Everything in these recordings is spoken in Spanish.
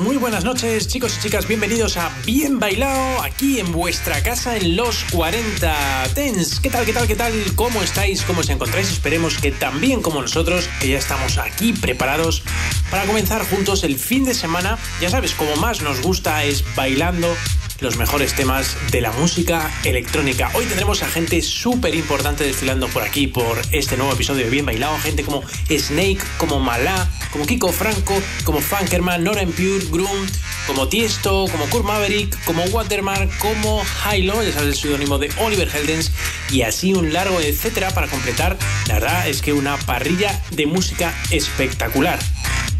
Muy buenas noches, chicos y chicas, bienvenidos a Bien Bailado, aquí en vuestra casa en los 40 Tens. ¿Qué tal, qué tal, qué tal? ¿Cómo estáis? ¿Cómo os encontráis? Esperemos que tan bien como nosotros, que ya estamos aquí preparados para comenzar juntos el fin de semana. Ya sabes, como más nos gusta es bailando los mejores temas de la música electrónica. Hoy tendremos a gente súper importante desfilando por aquí, por este nuevo episodio Bien Bailado. Gente como Snake, como Malá, como Kiko Franco, como Funkerman, Nora Pure, Groom, como Tiesto, como Kurt Maverick, como Watermark, como Hilo, ya sabes el seudónimo de Oliver Heldens, y así un largo etcétera para completar. La verdad es que una parrilla de música espectacular.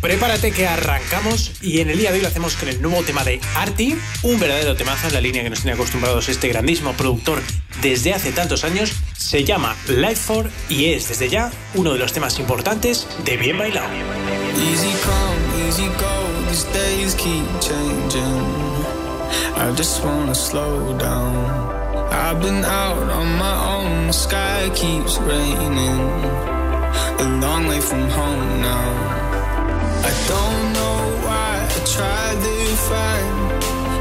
Prepárate que arrancamos y en el día de hoy lo hacemos con el nuevo tema de Artie, un verdadero temazo en la línea que nos tiene acostumbrados este grandísimo productor desde hace tantos años. Se llama Life for y es desde ya uno de los temas importantes de Bien Bailado. Easy come, easy go, these days keep changing. I just wanna slow down. I've been out on my own, the sky keeps raining. A long way from home now. I don't know why I try to find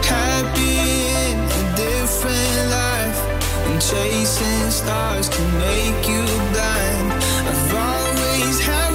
happy in a different life. And chasing stars can make you blind. I've always had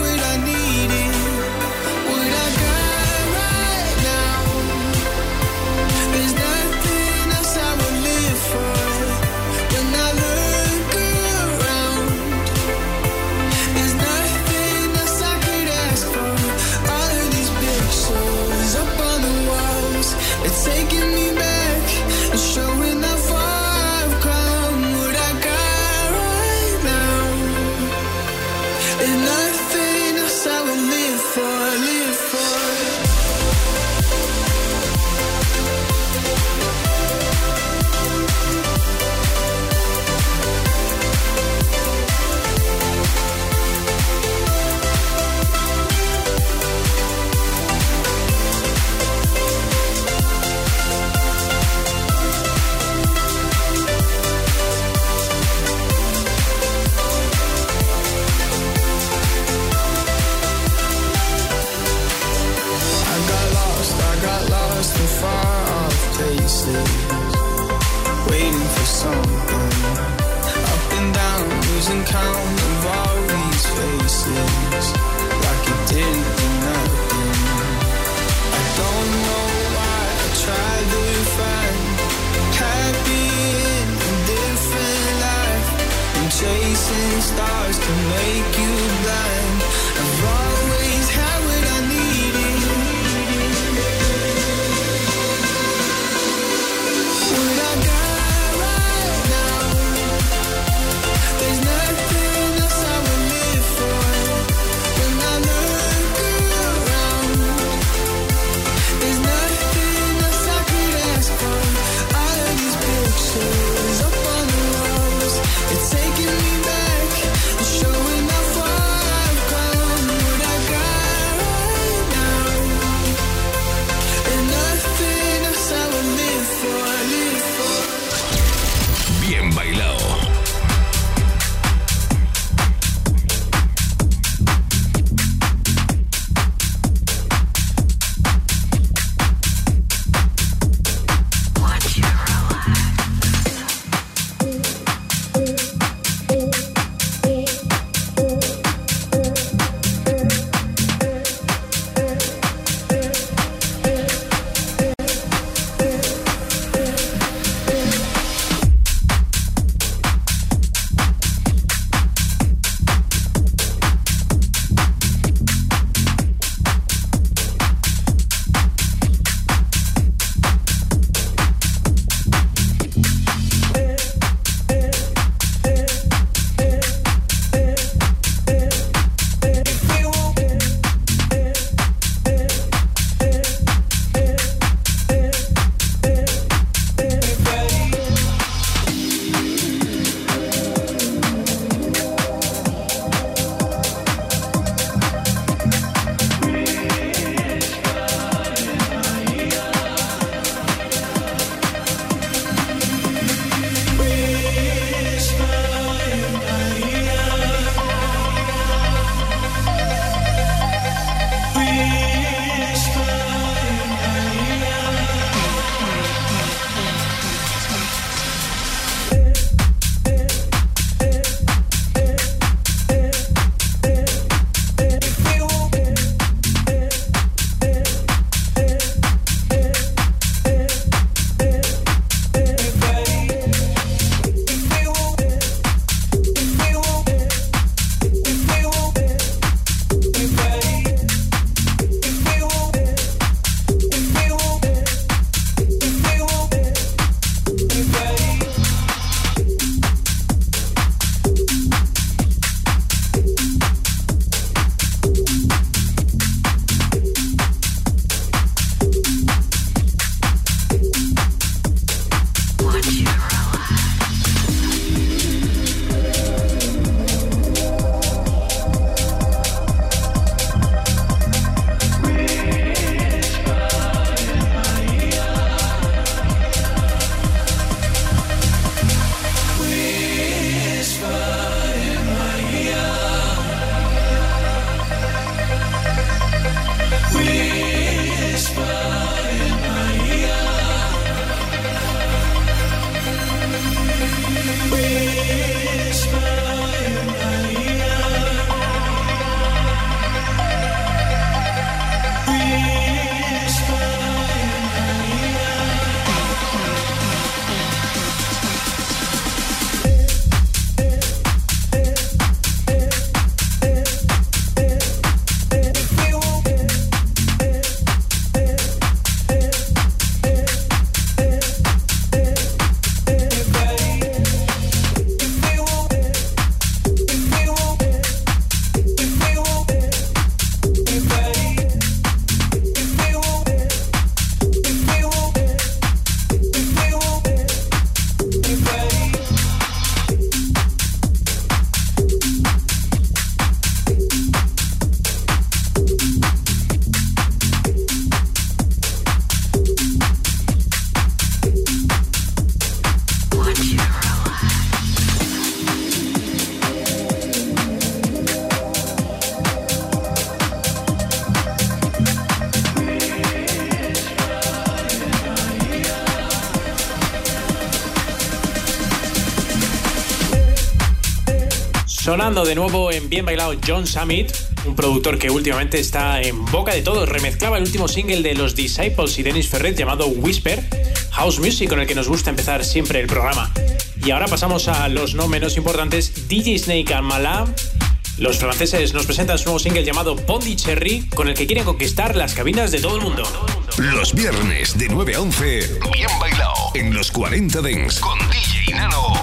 chasing stars can make you blind. Sonando de nuevo en Bien Bailado John Summit, un productor que últimamente está en boca de todos. Remezclaba el último single de los Disciples y Dennis Ferret llamado Whisper, House Music, con el que nos gusta empezar siempre el programa. Y ahora pasamos a los no menos importantes, DJ Snake Mala. Los franceses nos presentan su nuevo single llamado Cherry, con el que quieren conquistar las cabinas de todo el mundo. Los viernes de 9 a 11, Bien Bailado, en los 40 Dents, con DJ Nano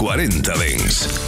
40 Dens.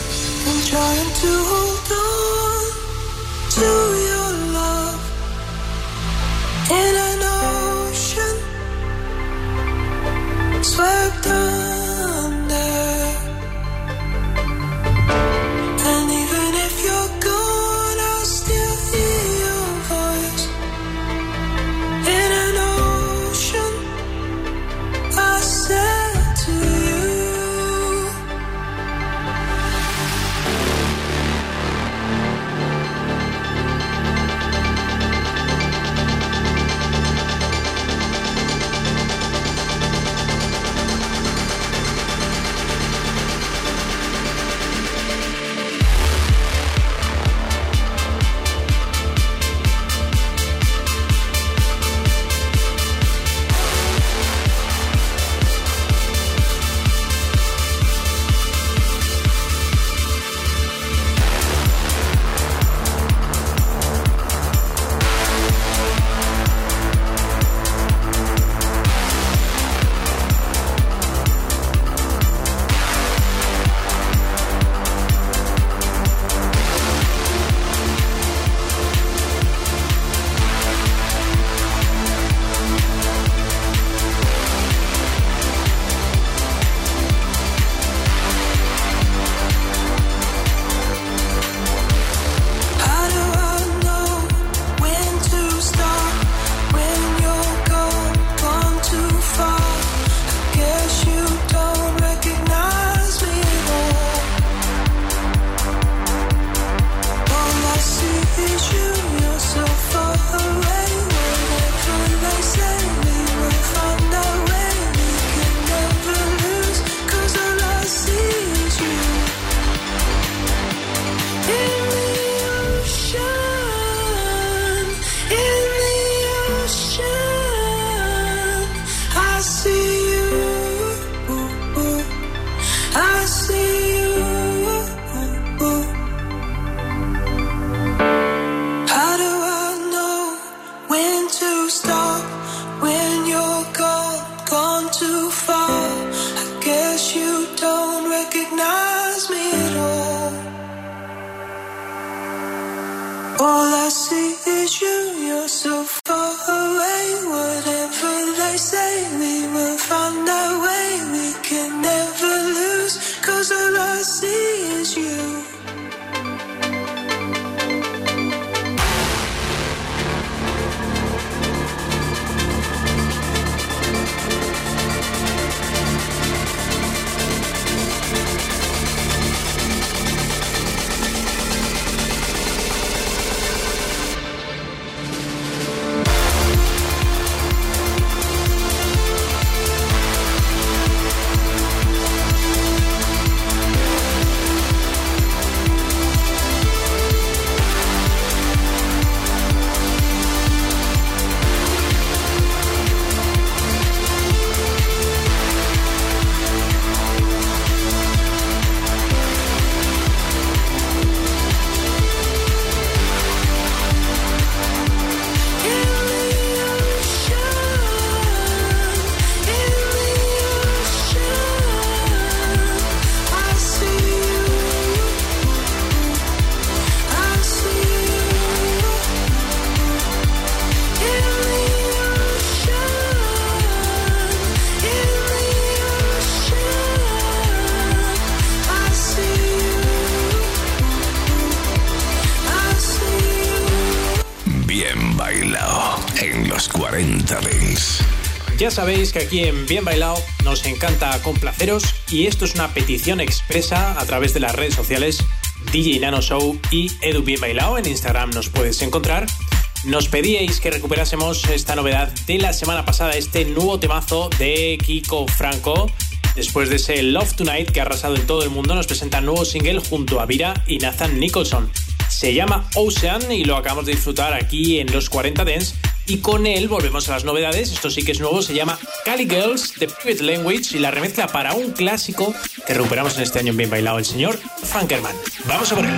Sabéis que aquí en Bien Bailado nos encanta complaceros y esto es una petición expresa a través de las redes sociales DJ Nano Show y Edu Bien Bailado. En Instagram nos puedes encontrar. Nos pedíais que recuperásemos esta novedad de la semana pasada, este nuevo temazo de Kiko Franco. Después de ese Love Tonight que ha arrasado en todo el mundo, nos presenta un nuevo single junto a Vira y Nathan Nicholson. Se llama Ocean y lo acabamos de disfrutar aquí en los 40 Dents y con él volvemos a las novedades. Esto sí que es nuevo, se llama Cali Girls The Private Language y la remezcla para un clásico que recuperamos en este año bien bailado el señor Funkerman. Vamos a por él.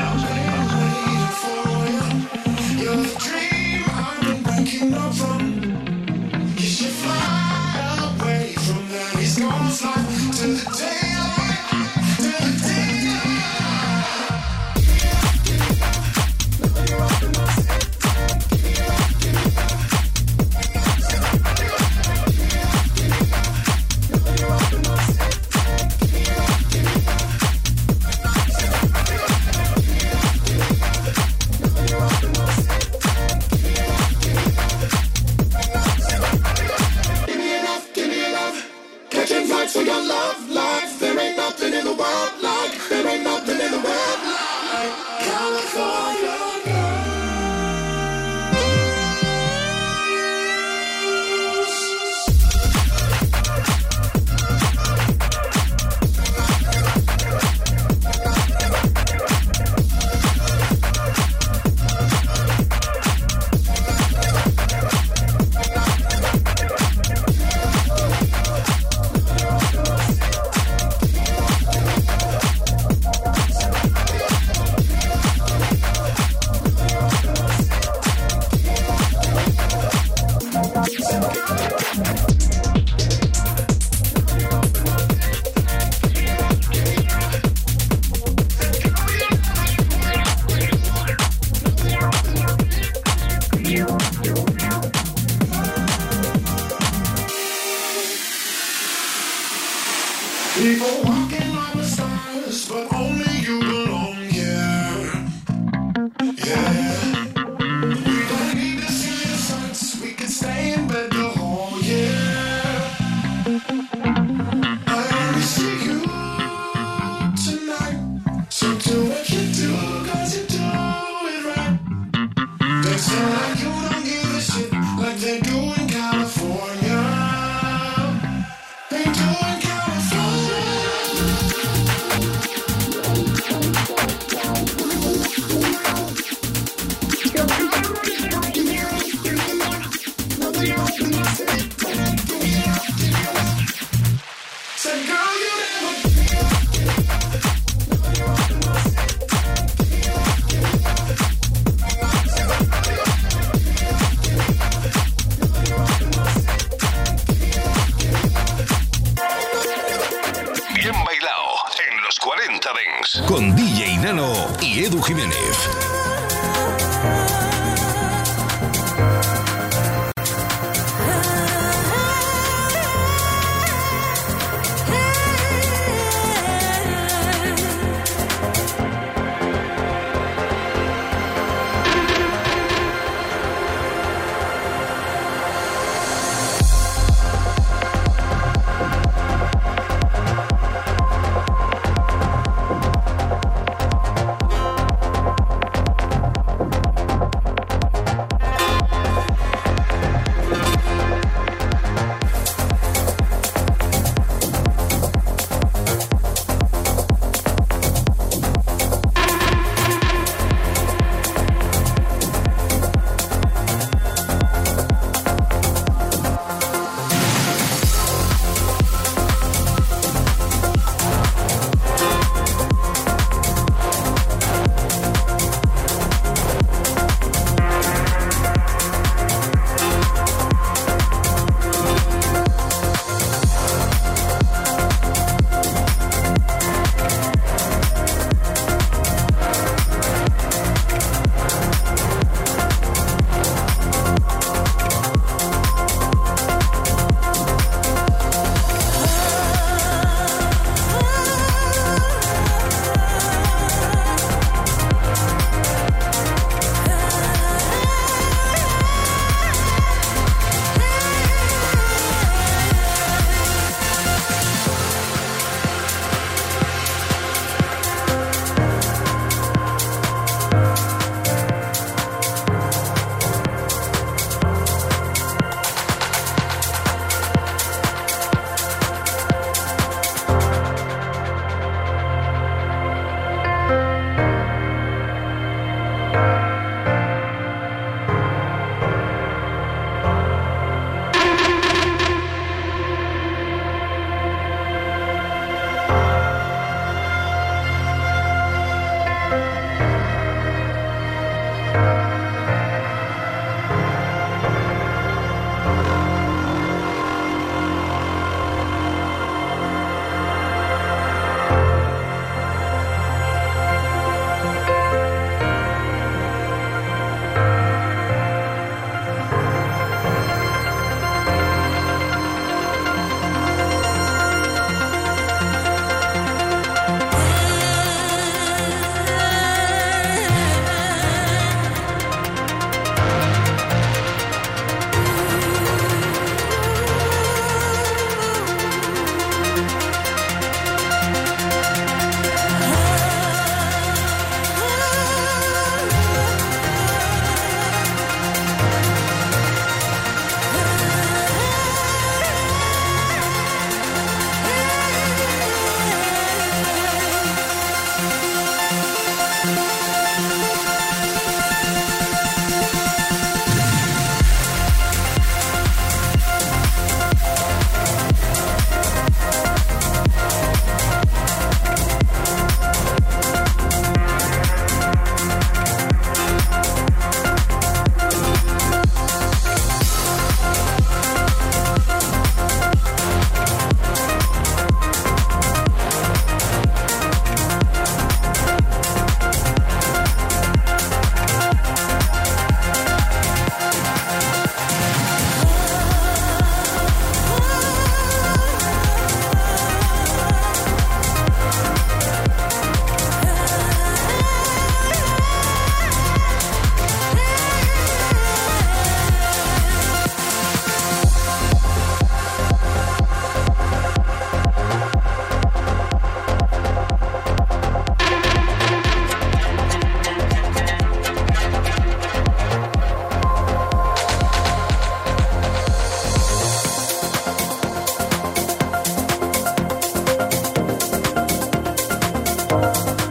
you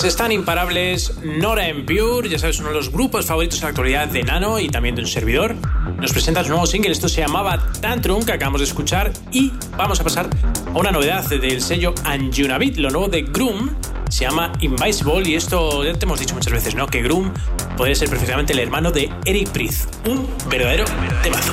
Pues están imparables Nora en Pure, ya sabes, uno de los grupos favoritos en la actualidad de Nano y también de un servidor. Nos presenta su nuevo single, esto se llamaba Tantrum, que acabamos de escuchar, y vamos a pasar a una novedad del sello Anjunabit, lo nuevo de Groom, se llama Invisible y esto ya te hemos dicho muchas veces, ¿no? Que Groom puede ser perfectamente el hermano de Eric Priest, un verdadero temazo.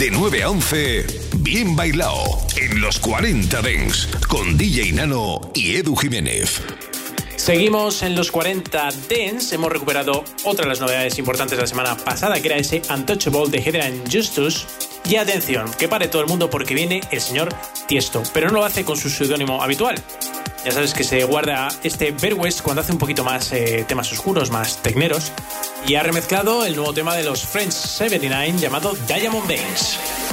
De 9 a 11, bien bailado en los 40 Dents con DJ Nano y Edu Jiménez. Seguimos en los 40 Dents. Hemos recuperado otra de las novedades importantes de la semana pasada, que era ese Untouchable de Hedran Justus. Y atención, que pare todo el mundo porque viene el señor Tiesto, pero no lo hace con su seudónimo habitual. Ya sabes que se guarda este Bear cuando hace un poquito más eh, temas oscuros, más tecneros. Y ha remezclado el nuevo tema de los French 79 llamado Diamond Banks.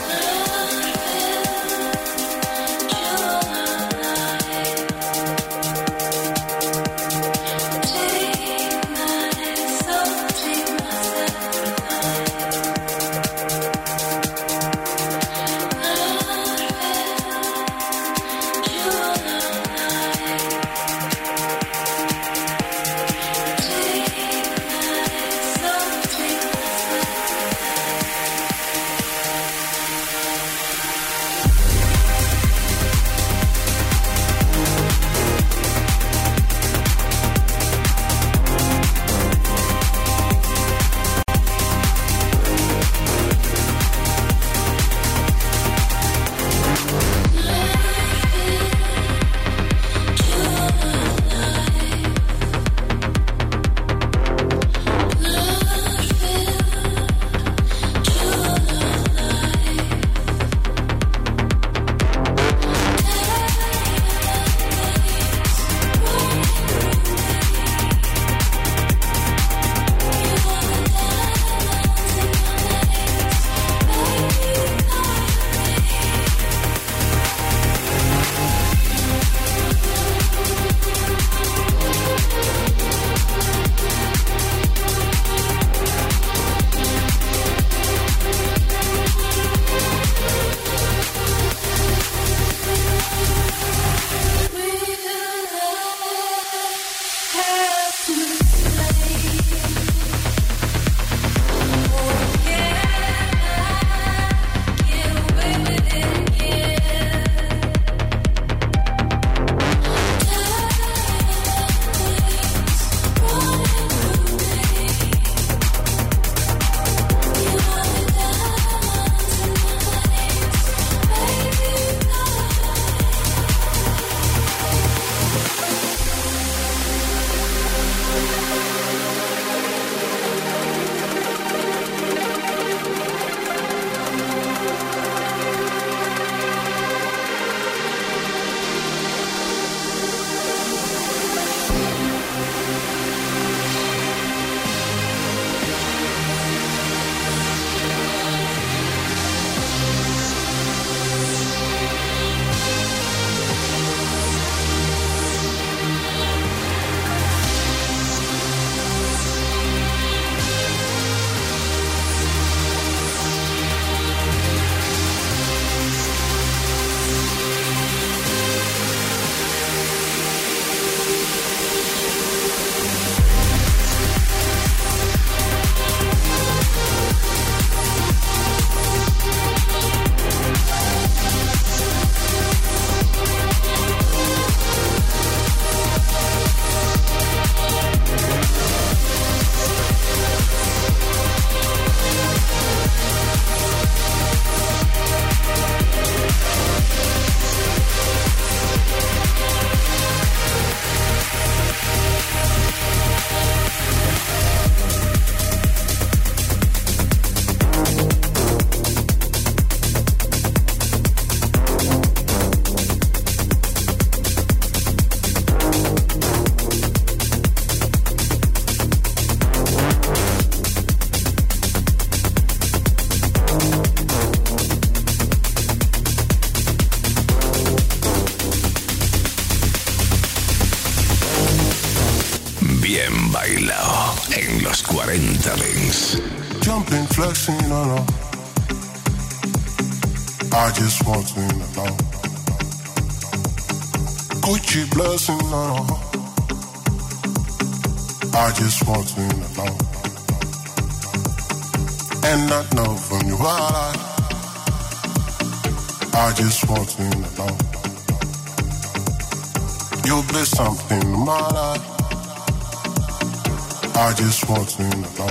I just want to know.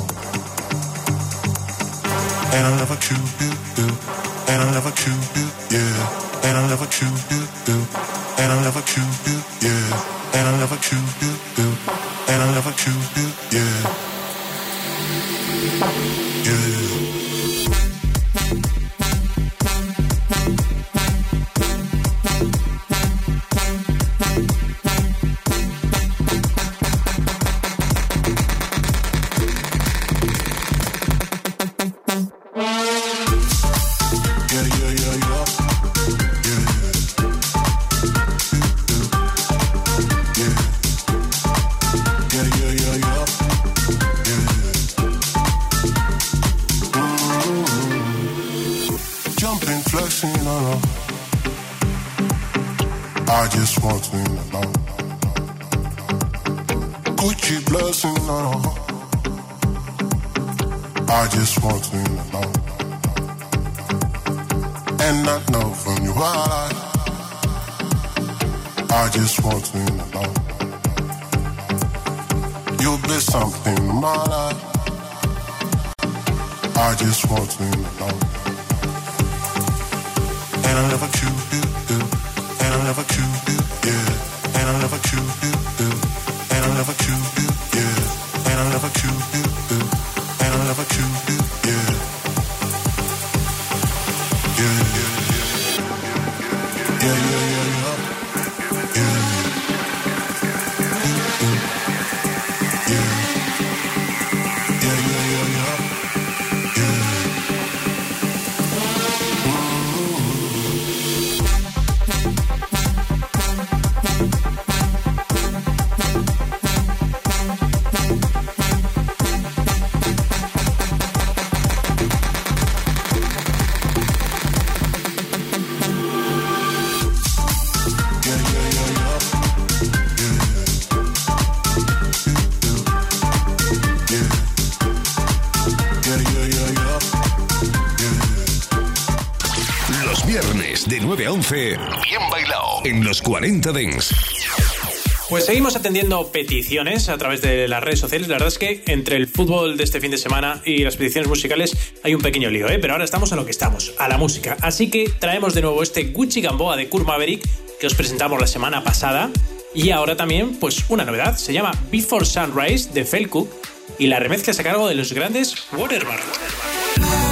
And I never choose you, and I never choose you, yeah. And I never choose you, and I never choose you, 40 Dents. Pues seguimos atendiendo peticiones a través de las redes sociales. La verdad es que entre el fútbol de este fin de semana y las peticiones musicales hay un pequeño lío, ¿eh? pero ahora estamos a lo que estamos, a la música. Así que traemos de nuevo este Gucci Gamboa de Kurt Maverick que os presentamos la semana pasada. Y ahora también, pues una novedad, se llama Before Sunrise de Felcook y la remezcla es a cargo de los grandes Watermark.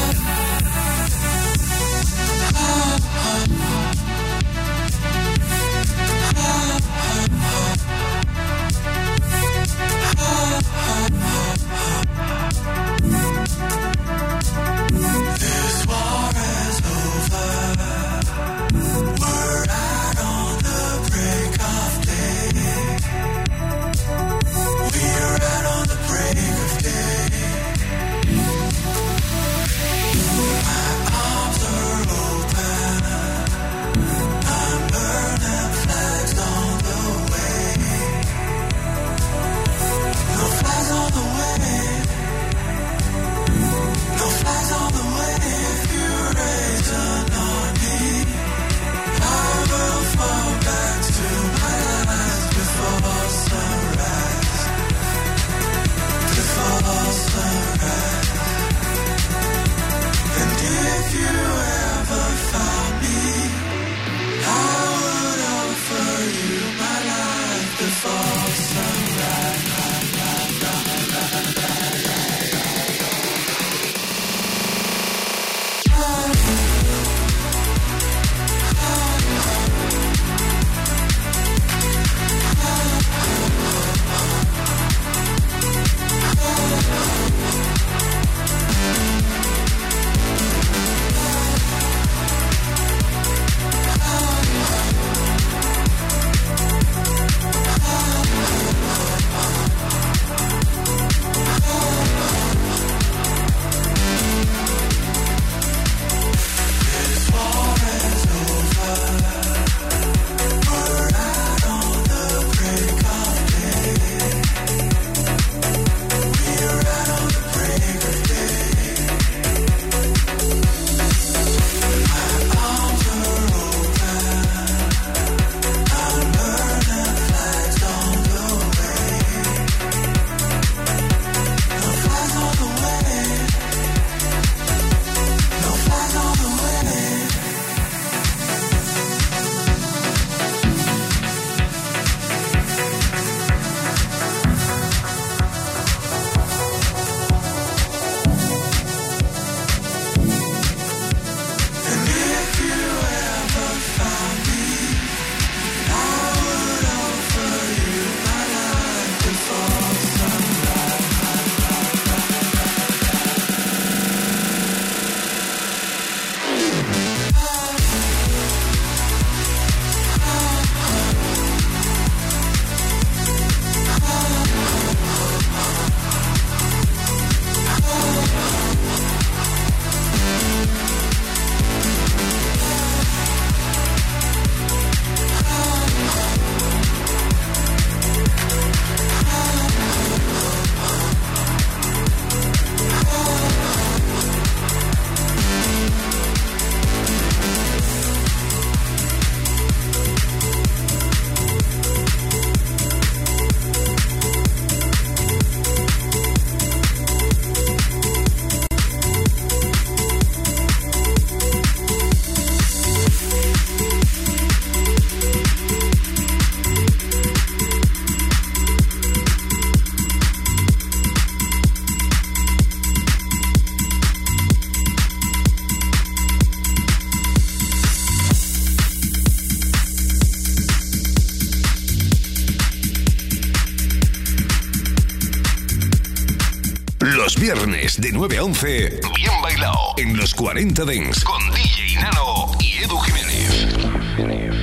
De 9 a 11, bien bailado en los 40 Dents con DJ Nano y Edu Jiménez.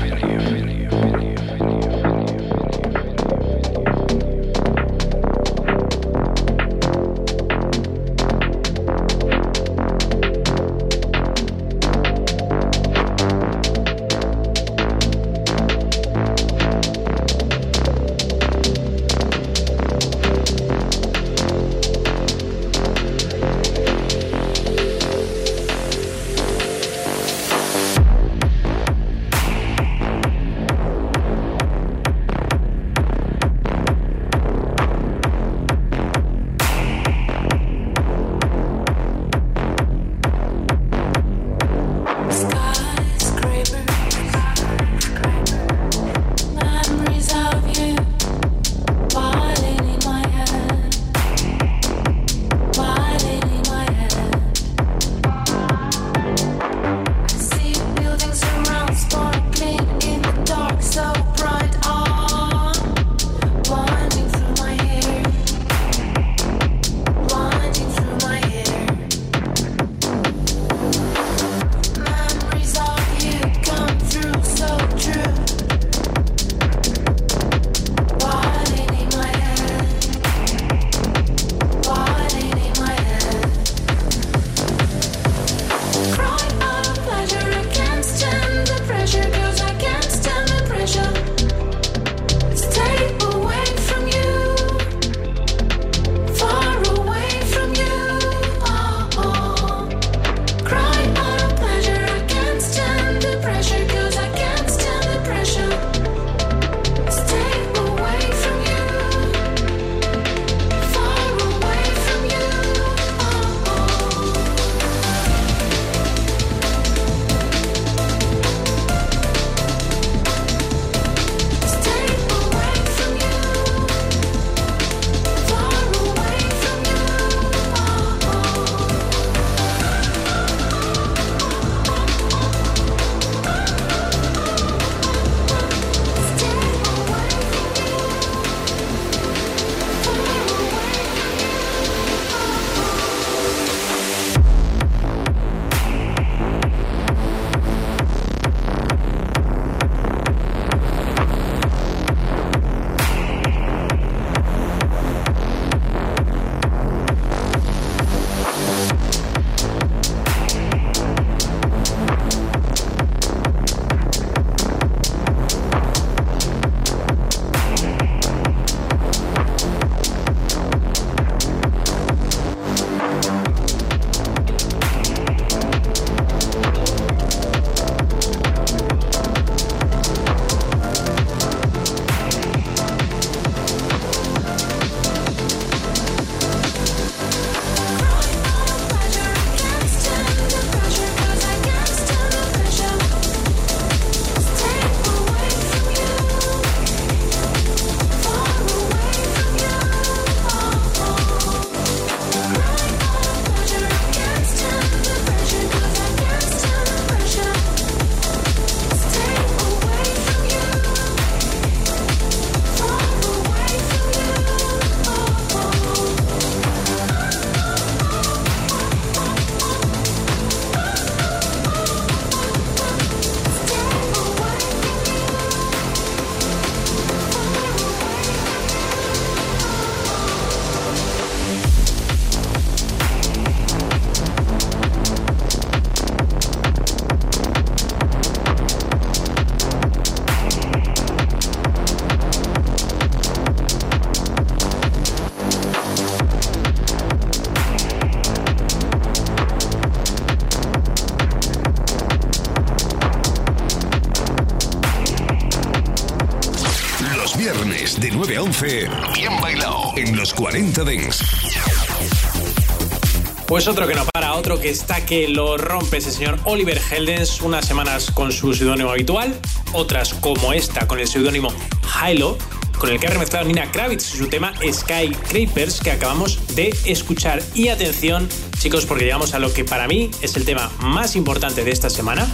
40 Dents. Pues otro que no para, otro que está que lo rompe ese señor Oliver Heldens, unas semanas con su seudónimo habitual, otras como esta con el seudónimo Hilo, con el que ha remezclado Nina Kravitz su tema Skyscrapers que acabamos de escuchar. Y atención, chicos, porque llegamos a lo que para mí es el tema más importante de esta semana.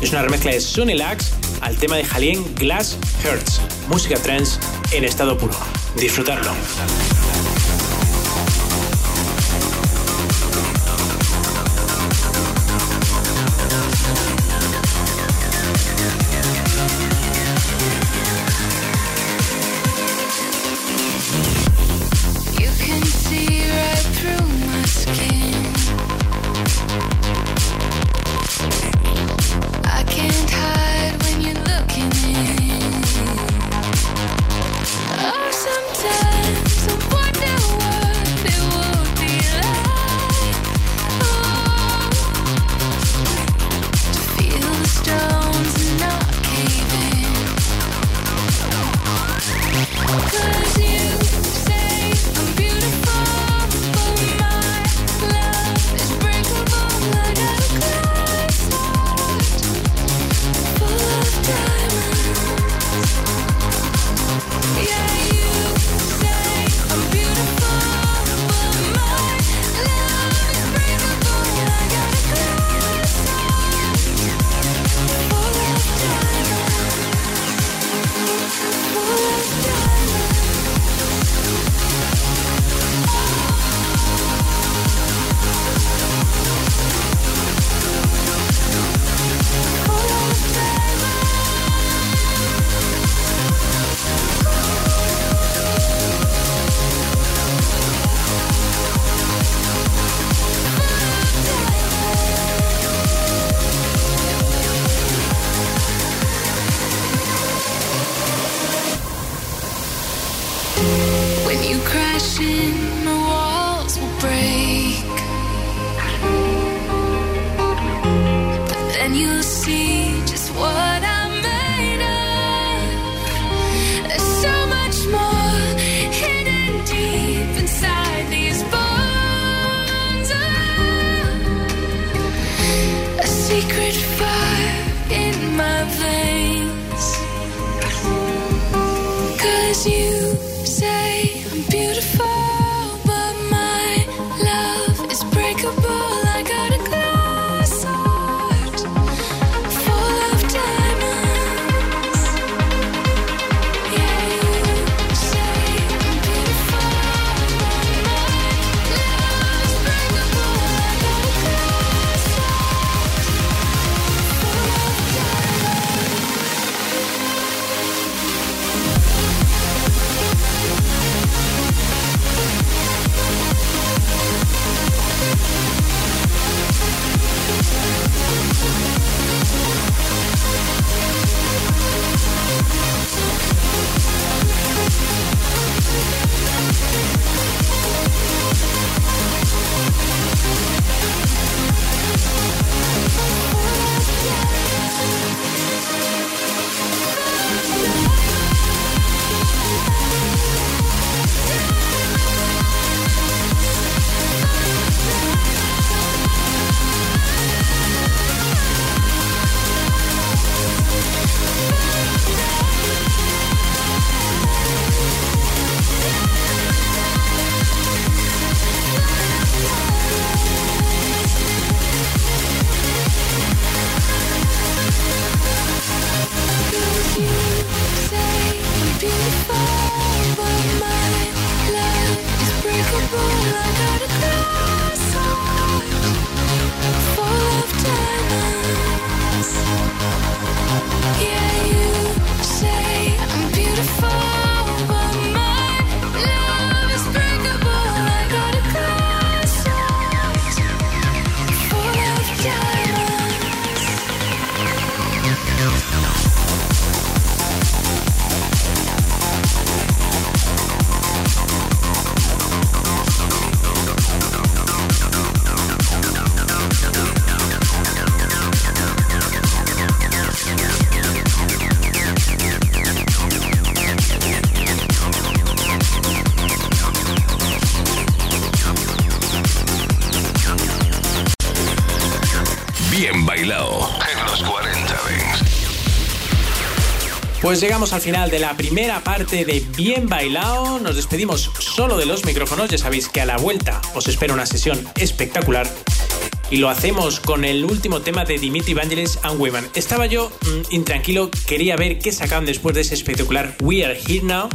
Es una remezcla de Sonny Lax al tema de Jalien Glass Hertz, música trance en estado puro. Disfrutarlo. Secret fire in my veins. Cause you Pues llegamos al final de la primera parte de Bien Bailado. Nos despedimos solo de los micrófonos. Ya sabéis que a la vuelta os espera una sesión espectacular. Y lo hacemos con el último tema de Dimitri Vangelis and Women. Estaba yo mm, intranquilo, quería ver qué sacaban después de ese espectacular We Are Here Now.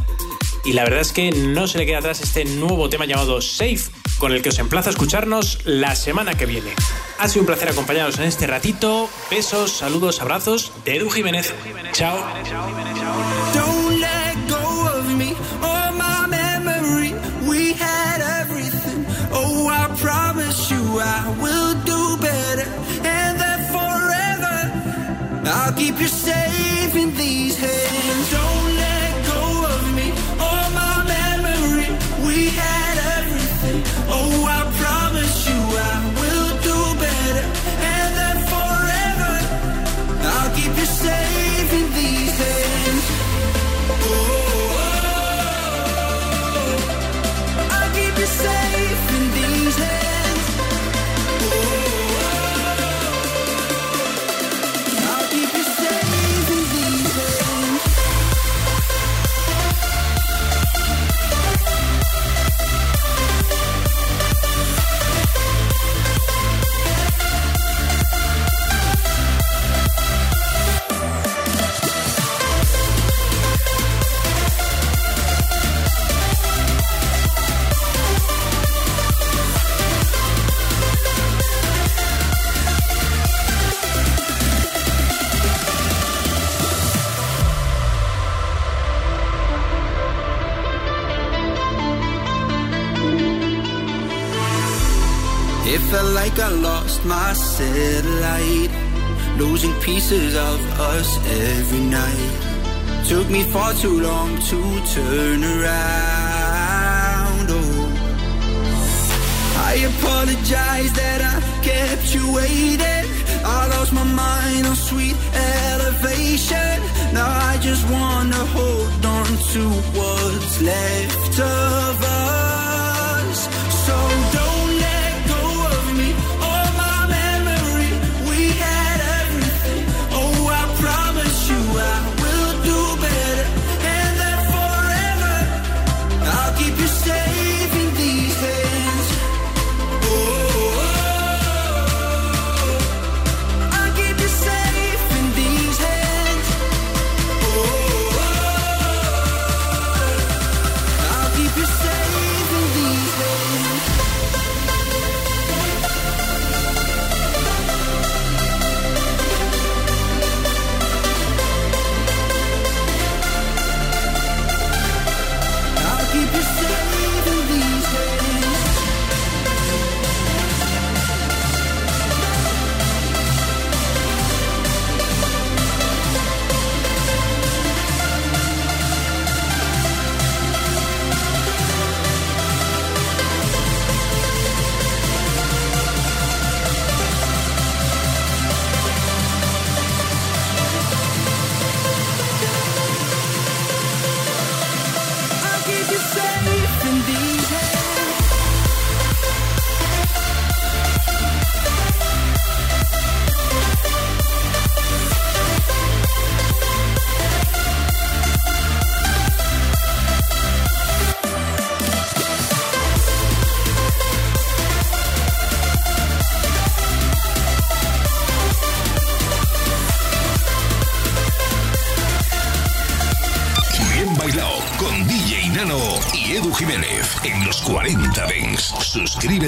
Y la verdad es que no se le queda atrás este nuevo tema llamado Safe, con el que os emplazo a escucharnos la semana que viene. Ha sido un placer acompañaros en este ratito. Besos, saludos, abrazos de Edu Jiménez. Chao. Of turn around. Oh, I apologize that I kept you waiting. I lost my mind on sweet elevation. Now I just wanna hold on to what's left of